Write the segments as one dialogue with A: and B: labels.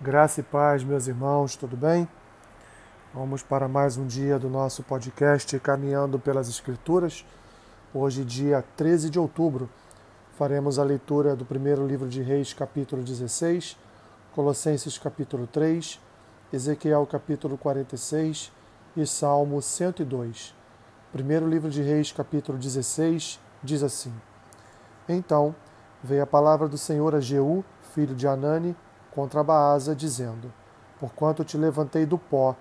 A: Graça e paz, meus irmãos, tudo bem? Vamos para mais um dia do nosso podcast Caminhando pelas Escrituras. Hoje, dia 13 de outubro, faremos a leitura do primeiro livro de Reis, capítulo 16, Colossenses, capítulo 3, Ezequiel, capítulo 46 e Salmo 102. Primeiro livro de Reis, capítulo 16, diz assim: Então veio a palavra do Senhor a Jeú, filho de Anani, contra Baasa, dizendo: Porquanto te levantei do pó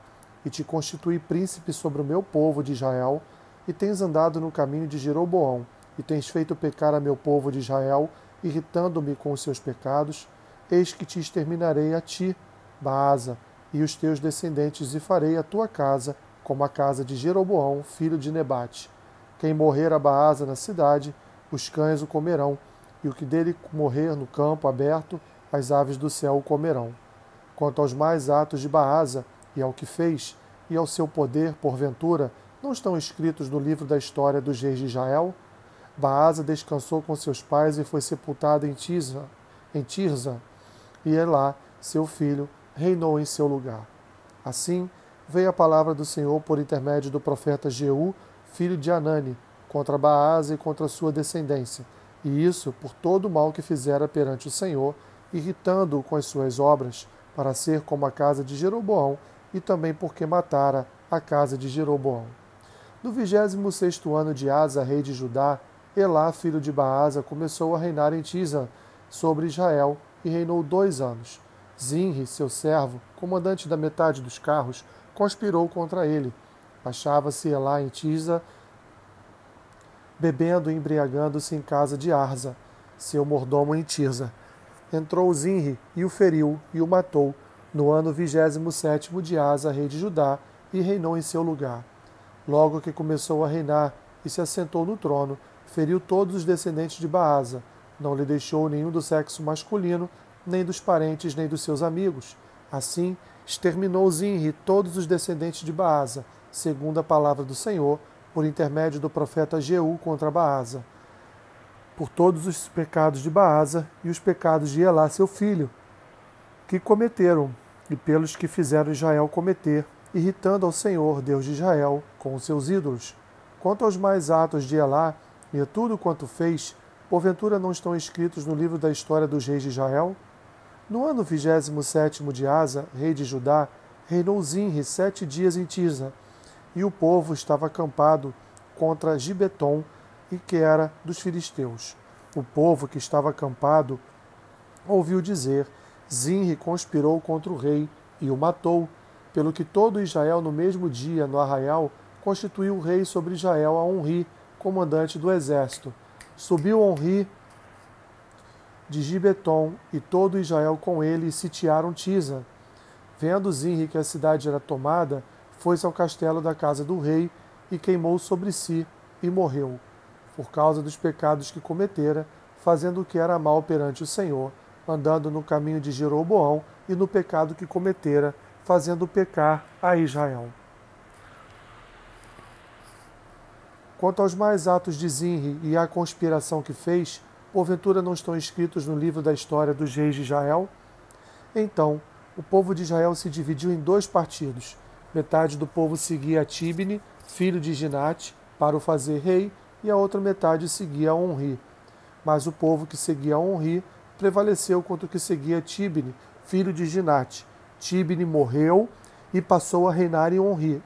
A: e te constituí príncipe sobre o meu povo de Israel, e tens andado no caminho de Jeroboão, e tens feito pecar a meu povo de Israel, irritando-me com os seus pecados, eis que te exterminarei a ti, Baasa, e os teus descendentes, e farei a tua casa como a casa de Jeroboão, filho de Nebate. Quem morrer a Baasa na cidade, os cães o comerão, e o que dele morrer no campo aberto, as aves do céu o comerão. Quanto aos mais atos de Baasa, e ao que fez, e ao seu poder, porventura, não estão escritos no livro da história dos reis de Israel? Baasa descansou com seus pais e foi sepultado em Tirza, em Tirza, e Elá, seu filho, reinou em seu lugar. Assim, veio a palavra do Senhor por intermédio do profeta Jeú, filho de Anani, contra Baasa e contra sua descendência, e isso por todo o mal que fizera perante o Senhor, irritando-o com as suas obras, para ser como a casa de Jeroboão, e também porque matara a casa de Jeroboão. No vigésimo sexto ano de Asa, rei de Judá, Elá, filho de Baasa, começou a reinar em Tisa sobre Israel, e reinou dois anos. Zinri, seu servo, comandante da metade dos carros, conspirou contra ele. Achava-se Elá em Tisa, bebendo e embriagando-se em casa de Arza, seu mordomo em Tirza entrou Zinri e o feriu e o matou no ano vigésimo sétimo de Asa, rei de Judá, e reinou em seu lugar. Logo que começou a reinar e se assentou no trono, feriu todos os descendentes de Baasa, não lhe deixou nenhum do sexo masculino, nem dos parentes, nem dos seus amigos. Assim, exterminou Zinri todos os descendentes de Baasa, segundo a palavra do Senhor, por intermédio do profeta Jeú contra Baasa por todos os pecados de Baasa e os pecados de Elá, seu filho, que cometeram, e pelos que fizeram Israel cometer, irritando ao Senhor, Deus de Israel, com os seus ídolos. Quanto aos mais atos de Elá e a tudo quanto fez, porventura não estão escritos no livro da história dos reis de Israel? No ano vigésimo sétimo de Asa, rei de Judá, reinou Zinri sete dias em Tisa, e o povo estava acampado contra Gibeton, e que era dos filisteus. O povo que estava acampado ouviu dizer: Zinri conspirou contra o rei e o matou, pelo que todo Israel no mesmo dia, no arraial, constituiu o rei sobre Israel a Onri, comandante do exército. Subiu Onri de Gibeton e todo Israel com ele e sitiaram Tisa. Vendo Zinri que a cidade era tomada, foi-se ao castelo da casa do rei e queimou sobre si e morreu por causa dos pecados que cometera, fazendo o que era mal perante o Senhor, andando no caminho de Jeroboão e no pecado que cometera, fazendo pecar a Israel. Quanto aos mais atos de Zinri e à conspiração que fez, porventura não estão escritos no livro da história dos reis de Israel? Então, o povo de Israel se dividiu em dois partidos. Metade do povo seguia Tibne, filho de Ginate, para o fazer rei, e a outra metade seguia Onri. Mas o povo que seguia Onri prevaleceu contra o que seguia Tibne, filho de Ginate. Tibne morreu e passou a reinar em Onri.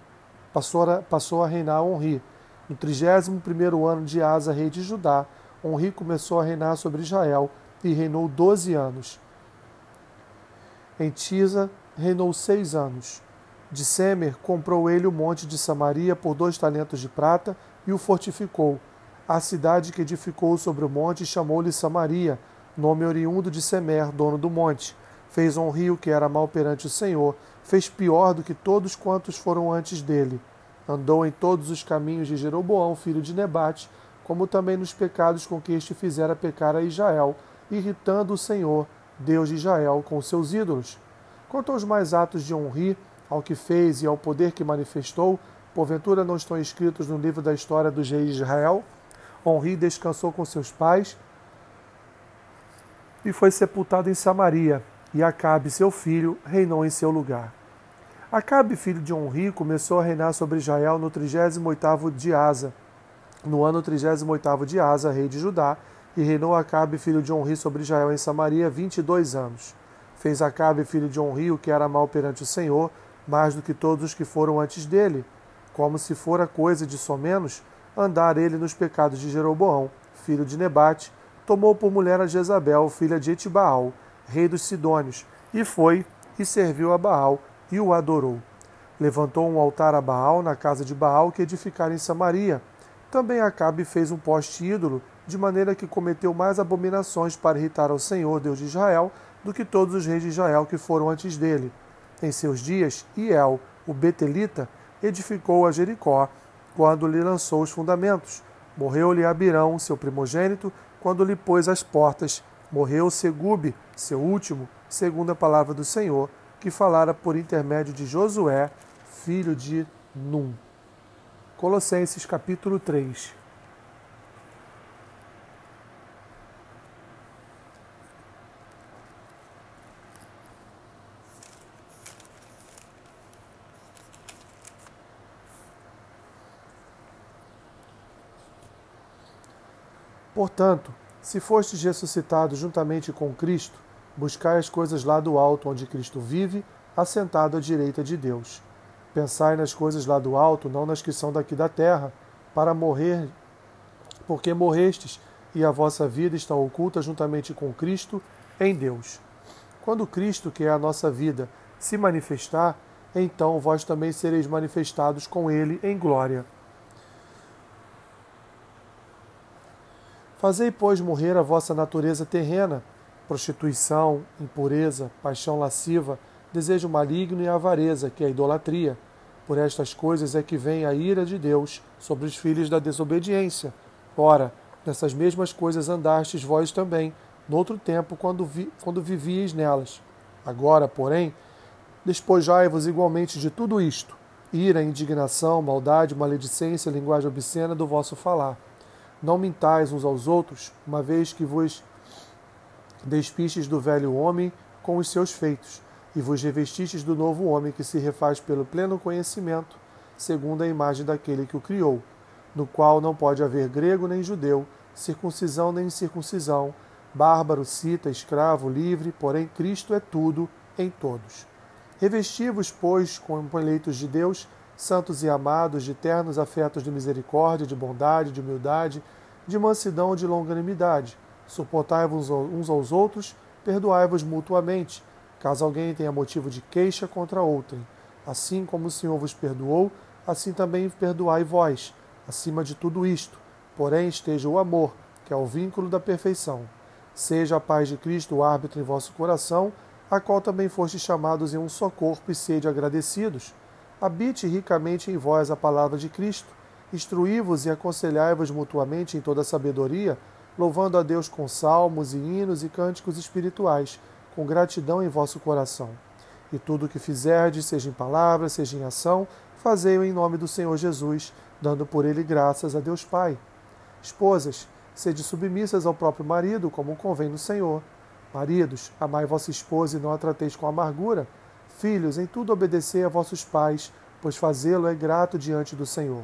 A: Passou a, passou a reinar Onri. No 31 ano de Asa, rei de Judá, Onri começou a reinar sobre Israel e reinou doze anos. Em Tisa reinou seis anos. De Semer comprou ele o monte de Samaria por dois talentos de prata e o fortificou. A cidade que edificou sobre o monte chamou-lhe Samaria, nome oriundo de Semer, dono do monte. Fez um rio que era mal perante o Senhor, fez pior do que todos quantos foram antes dele. Andou em todos os caminhos de Jeroboão, filho de Nebate, como também nos pecados com que este fizera pecar a Israel, irritando o Senhor, Deus de Israel, com seus ídolos. Quanto aos mais atos de Honri, ao que fez e ao poder que manifestou, Porventura não estão escritos no livro da história dos reis de Israel? Honri descansou com seus pais e foi sepultado em Samaria. e Acabe, seu filho, reinou em seu lugar. Acabe, filho de Onri, começou a reinar sobre Israel no 38º de Asa, no ano 38º de Asa, rei de Judá, e reinou Acabe, filho de Onri, sobre Israel em Samaria 22 anos. Fez Acabe, filho de Onri, o que era mal perante o Senhor, mais do que todos os que foram antes dele, como se fora coisa de somenos andar ele nos pecados de Jeroboão, filho de Nebate, tomou por mulher a Jezabel, filha de Etibaal, rei dos Sidônios, e foi e serviu a Baal e o adorou. Levantou um altar a Baal na casa de Baal que edificara em Samaria. Também Acabe fez um poste ídolo, de maneira que cometeu mais abominações para irritar ao Senhor, Deus de Israel, do que todos os reis de Israel que foram antes dele. Em seus dias, Iel, o Betelita, edificou a Jericó, quando lhe lançou os fundamentos. Morreu-lhe Abirão, seu primogênito, quando lhe pôs as portas. Morreu Segube, seu último, segundo a palavra do Senhor, que falara por intermédio de Josué, filho de Num. Colossenses capítulo 3 Portanto, se fostes ressuscitados juntamente com Cristo, buscai as coisas lá do alto, onde Cristo vive, assentado à direita de Deus. Pensai nas coisas lá do alto, não nas que são daqui da terra, para morrer, porque morrestes, e a vossa vida está oculta juntamente com Cristo em Deus. Quando Cristo, que é a nossa vida, se manifestar, então vós também sereis manifestados com ele em glória. Fazei, pois, morrer a vossa natureza terrena, prostituição, impureza, paixão lasciva, desejo maligno e avareza, que é a idolatria. Por estas coisas é que vem a ira de Deus sobre os filhos da desobediência. Ora, nessas mesmas coisas andastes vós também, noutro tempo, quando, vi, quando vivíeis nelas. Agora, porém, despojai-vos igualmente de tudo isto: ira, indignação, maldade, maledicência, linguagem obscena do vosso falar não mintais uns aos outros, uma vez que vos despistes do velho homem com os seus feitos, e vos revestistes do novo homem que se refaz pelo pleno conhecimento, segundo a imagem daquele que o criou, no qual não pode haver grego nem judeu, circuncisão nem incircuncisão, bárbaro, cita, escravo, livre, porém Cristo é tudo em todos. Revesti-vos, pois, como eleitos de Deus, santos e amados, de ternos afetos de misericórdia, de bondade, de humildade, de mansidão de longanimidade. Suportai-vos uns aos outros, perdoai-vos mutuamente, caso alguém tenha motivo de queixa contra outrem. Assim como o Senhor vos perdoou, assim também perdoai vós. Acima de tudo isto, porém, esteja o amor, que é o vínculo da perfeição. Seja a paz de Cristo o árbitro em vosso coração, a qual também fostes chamados em um só corpo, e sede agradecidos habite ricamente em vós a palavra de Cristo. Instruí-vos e aconselhai-vos mutuamente em toda sabedoria, louvando a Deus com salmos e hinos e cânticos espirituais, com gratidão em vosso coração. E tudo o que fizerdes, seja em palavra, seja em ação, fazei-o em nome do Senhor Jesus, dando por ele graças a Deus Pai. Esposas, sede submissas ao próprio marido, como convém no Senhor. Maridos, amai vossa esposa e não a trateis com amargura, Filhos, em tudo obedecei a vossos pais, pois fazê-lo é grato diante do Senhor.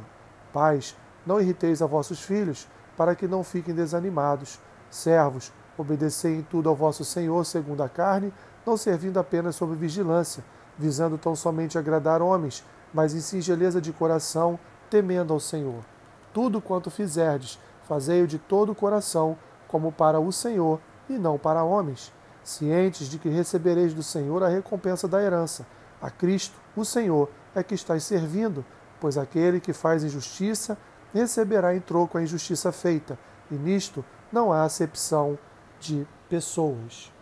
A: Pais, não irriteis a vossos filhos, para que não fiquem desanimados. Servos, obedecei em tudo ao vosso Senhor segundo a carne, não servindo apenas sob vigilância, visando tão somente agradar homens, mas em singeleza de coração, temendo ao Senhor. Tudo quanto fizerdes, fazei-o de todo o coração, como para o Senhor e não para homens cientes de que recebereis do Senhor a recompensa da herança. A Cristo, o Senhor, é que estáis servindo, pois aquele que faz injustiça receberá em troco a injustiça feita, e nisto não há acepção de pessoas.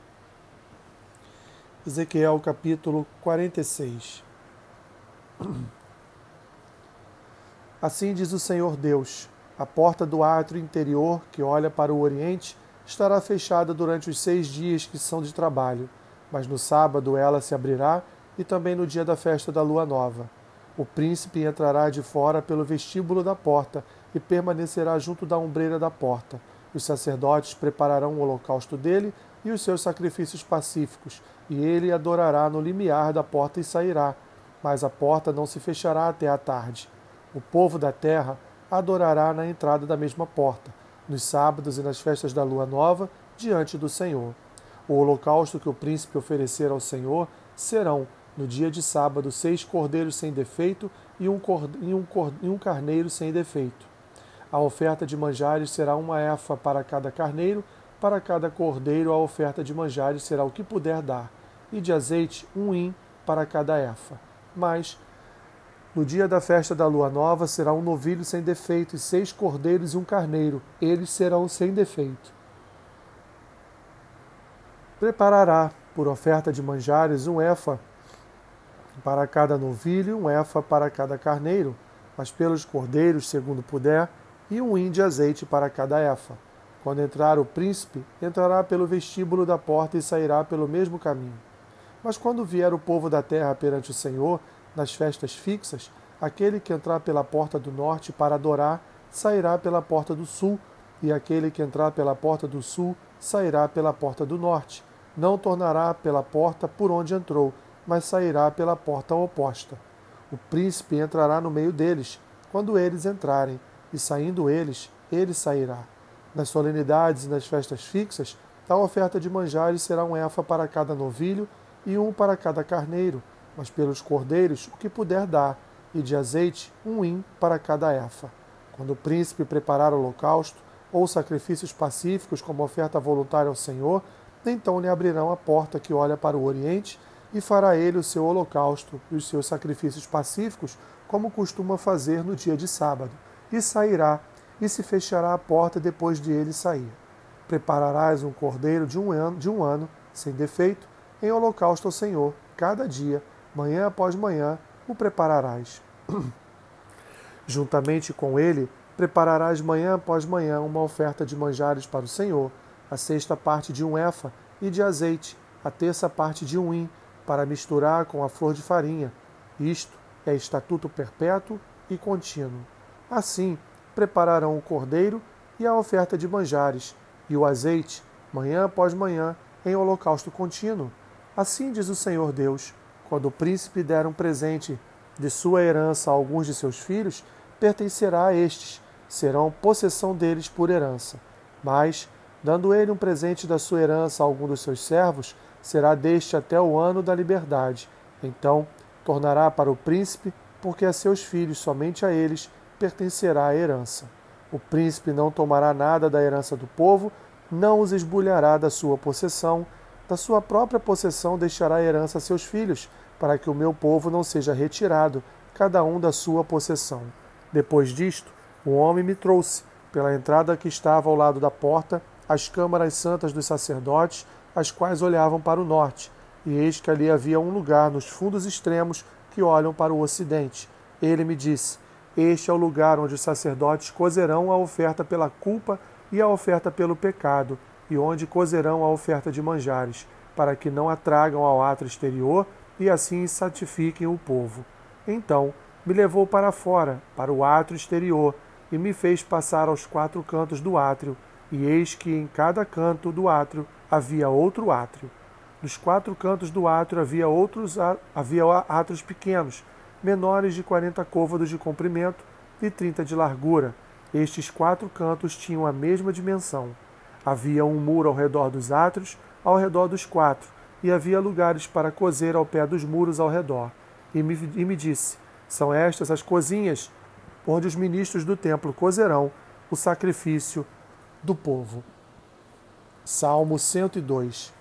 A: Ezequiel capítulo 46 Assim diz o Senhor Deus: a porta do átrio interior que olha para o oriente estará fechada durante os seis dias que são de trabalho, mas no sábado ela se abrirá e também no dia da festa da lua nova. O príncipe entrará de fora pelo vestíbulo da porta e permanecerá junto da ombreira da porta. Os sacerdotes prepararão o holocausto dele, e os seus sacrifícios pacíficos, e ele adorará no limiar da porta e sairá, mas a porta não se fechará até a tarde. O povo da terra adorará na entrada da mesma porta, nos sábados e nas festas da lua nova, diante do Senhor. O holocausto que o príncipe oferecer ao Senhor serão, no dia de sábado, seis cordeiros sem defeito e um, e um, e um carneiro sem defeito. A oferta de manjares será uma efa para cada carneiro, para cada cordeiro a oferta de manjares será o que puder dar, e de azeite um hin para cada efa. Mas, no dia da festa da lua nova, será um novilho sem defeito, e seis cordeiros e um carneiro, eles serão sem defeito. Preparará, por oferta de manjares, um efa para cada novilho, um efa para cada carneiro, mas pelos cordeiros, segundo puder, e um hin de azeite para cada efa quando entrar o príncipe, entrará pelo vestíbulo da porta e sairá pelo mesmo caminho. Mas quando vier o povo da terra perante o Senhor, nas festas fixas, aquele que entrar pela porta do norte para adorar, sairá pela porta do sul, e aquele que entrar pela porta do sul, sairá pela porta do norte. Não tornará pela porta por onde entrou, mas sairá pela porta oposta. O príncipe entrará no meio deles, quando eles entrarem, e saindo eles, ele sairá. Nas solenidades e nas festas fixas, tal oferta de manjares será um efa para cada novilho e um para cada carneiro, mas pelos cordeiros o que puder dar, e de azeite um hin para cada efa. Quando o príncipe preparar o holocausto ou sacrifícios pacíficos como oferta voluntária ao Senhor, então lhe abrirão a porta que olha para o oriente e fará ele o seu holocausto e os seus sacrifícios pacíficos, como costuma fazer no dia de sábado, e sairá e se fechará a porta depois de ele sair. Prepararás um cordeiro de um ano, de um ano sem defeito, em holocausto ao Senhor, cada dia, manhã após manhã, o prepararás. Juntamente com ele, prepararás manhã após manhã uma oferta de manjares para o Senhor, a sexta parte de um efa, e de azeite, a terça parte de um hin, para misturar com a flor de farinha. Isto é estatuto perpétuo e contínuo. Assim, prepararão o cordeiro e a oferta de manjares, e o azeite, manhã após manhã, em holocausto contínuo. Assim diz o Senhor Deus: quando o príncipe der um presente de sua herança a alguns de seus filhos, pertencerá a estes, serão possessão deles por herança. Mas, dando ele um presente da sua herança a algum dos seus servos, será deste até o ano da liberdade. Então, tornará para o príncipe, porque a seus filhos, somente a eles, pertencerá a herança. O príncipe não tomará nada da herança do povo, não os esbulhará da sua possessão, da sua própria possessão deixará a herança a seus filhos, para que o meu povo não seja retirado, cada um da sua possessão. Depois disto, o homem me trouxe, pela entrada que estava ao lado da porta, as câmaras santas dos sacerdotes, as quais olhavam para o norte, e eis que ali havia um lugar nos fundos extremos que olham para o ocidente. Ele me disse: este é o lugar onde os sacerdotes cozerão a oferta pela culpa e a oferta pelo pecado, e onde cozerão a oferta de manjares, para que não a tragam ao átrio exterior e assim santifiquem o povo. Então me levou para fora, para o átrio exterior, e me fez passar aos quatro cantos do átrio, e eis que em cada canto do átrio havia outro átrio. Nos quatro cantos do átrio havia outros havia átrios pequenos, menores de 40 côvados de comprimento e 30 de largura. Estes quatro cantos tinham a mesma dimensão. Havia um muro ao redor dos átrios, ao redor dos quatro, e havia lugares para cozer ao pé dos muros ao redor. E me, e me disse: São estas as cozinhas onde os ministros do templo cozerão o sacrifício do povo. Salmo 102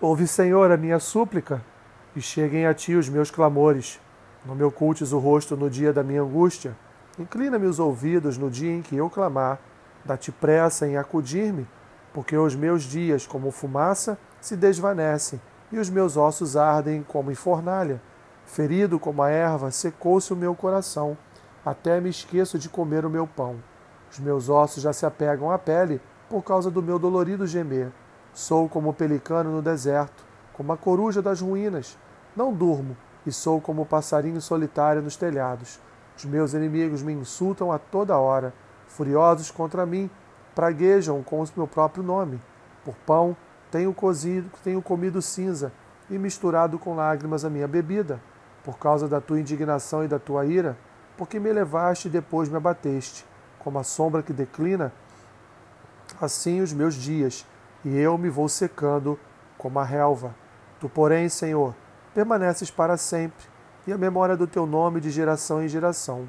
A: Ouve, Senhor, a minha súplica, e cheguem a ti os meus clamores. Não me ocultes o rosto no dia da minha angústia. Inclina-me os ouvidos no dia em que eu clamar. Dá-te pressa em acudir-me, porque os meus dias, como fumaça, se desvanecem, e os meus ossos ardem como em fornalha. Ferido como a erva, secou-se o meu coração, até me esqueço de comer o meu pão. Os meus ossos já se apegam à pele, por causa do meu dolorido gemer. Sou como o pelicano no deserto, como a coruja das ruínas. Não durmo, e sou como o passarinho solitário nos telhados. Os meus inimigos me insultam a toda hora. Furiosos contra mim, praguejam com o meu próprio nome. Por pão tenho cozido, tenho comido cinza e misturado com lágrimas a minha bebida, por causa da tua indignação e da tua ira, porque me levaste e depois me abateste, como a sombra que declina, assim os meus dias, e eu me vou secando como a relva. Tu, porém, Senhor, permaneces para sempre, e a memória do teu nome de geração em geração.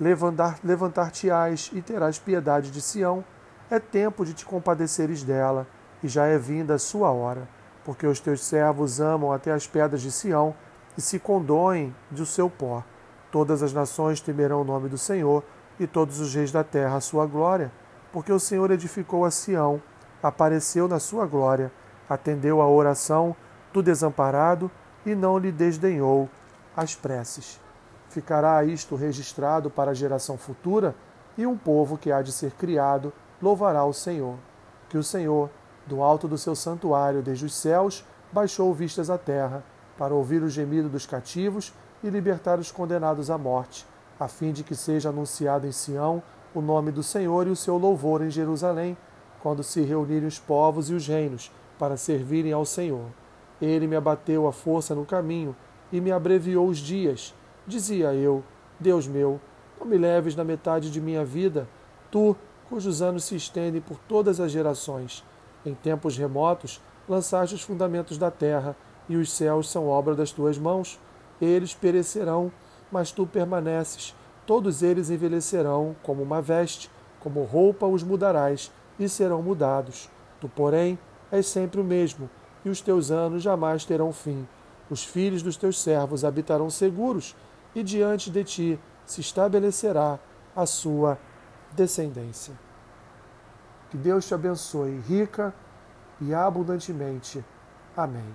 A: Levantar-te-ás e terás piedade de Sião. É tempo de te compadeceres dela, e já é vinda a sua hora, porque os teus servos amam até as pedras de Sião e se condoem do seu pó. Todas as nações temerão o nome do Senhor, e todos os reis da terra a sua glória, porque o Senhor edificou a Sião, apareceu na sua glória, atendeu à oração do desamparado e não lhe desdenhou as preces. Ficará isto registrado para a geração futura, e um povo que há de ser criado louvará o Senhor. Que o Senhor, do alto do seu santuário, desde os céus, baixou vistas à terra, para ouvir o gemido dos cativos e libertar os condenados à morte, a fim de que seja anunciado em Sião o nome do Senhor e o seu louvor em Jerusalém, quando se reunirem os povos e os reinos para servirem ao Senhor. Ele me abateu a força no caminho e me abreviou os dias. Dizia eu: Deus meu, não me leves na metade de minha vida, tu, cujos anos se estendem por todas as gerações. Em tempos remotos, lançaste os fundamentos da terra, e os céus são obra das tuas mãos. Eles perecerão, mas tu permaneces. Todos eles envelhecerão como uma veste, como roupa os mudarás, e serão mudados. Tu, porém, és sempre o mesmo, e os teus anos jamais terão fim. Os filhos dos teus servos habitarão seguros, e diante de ti se estabelecerá a sua descendência. Que Deus te abençoe rica e abundantemente. Amém.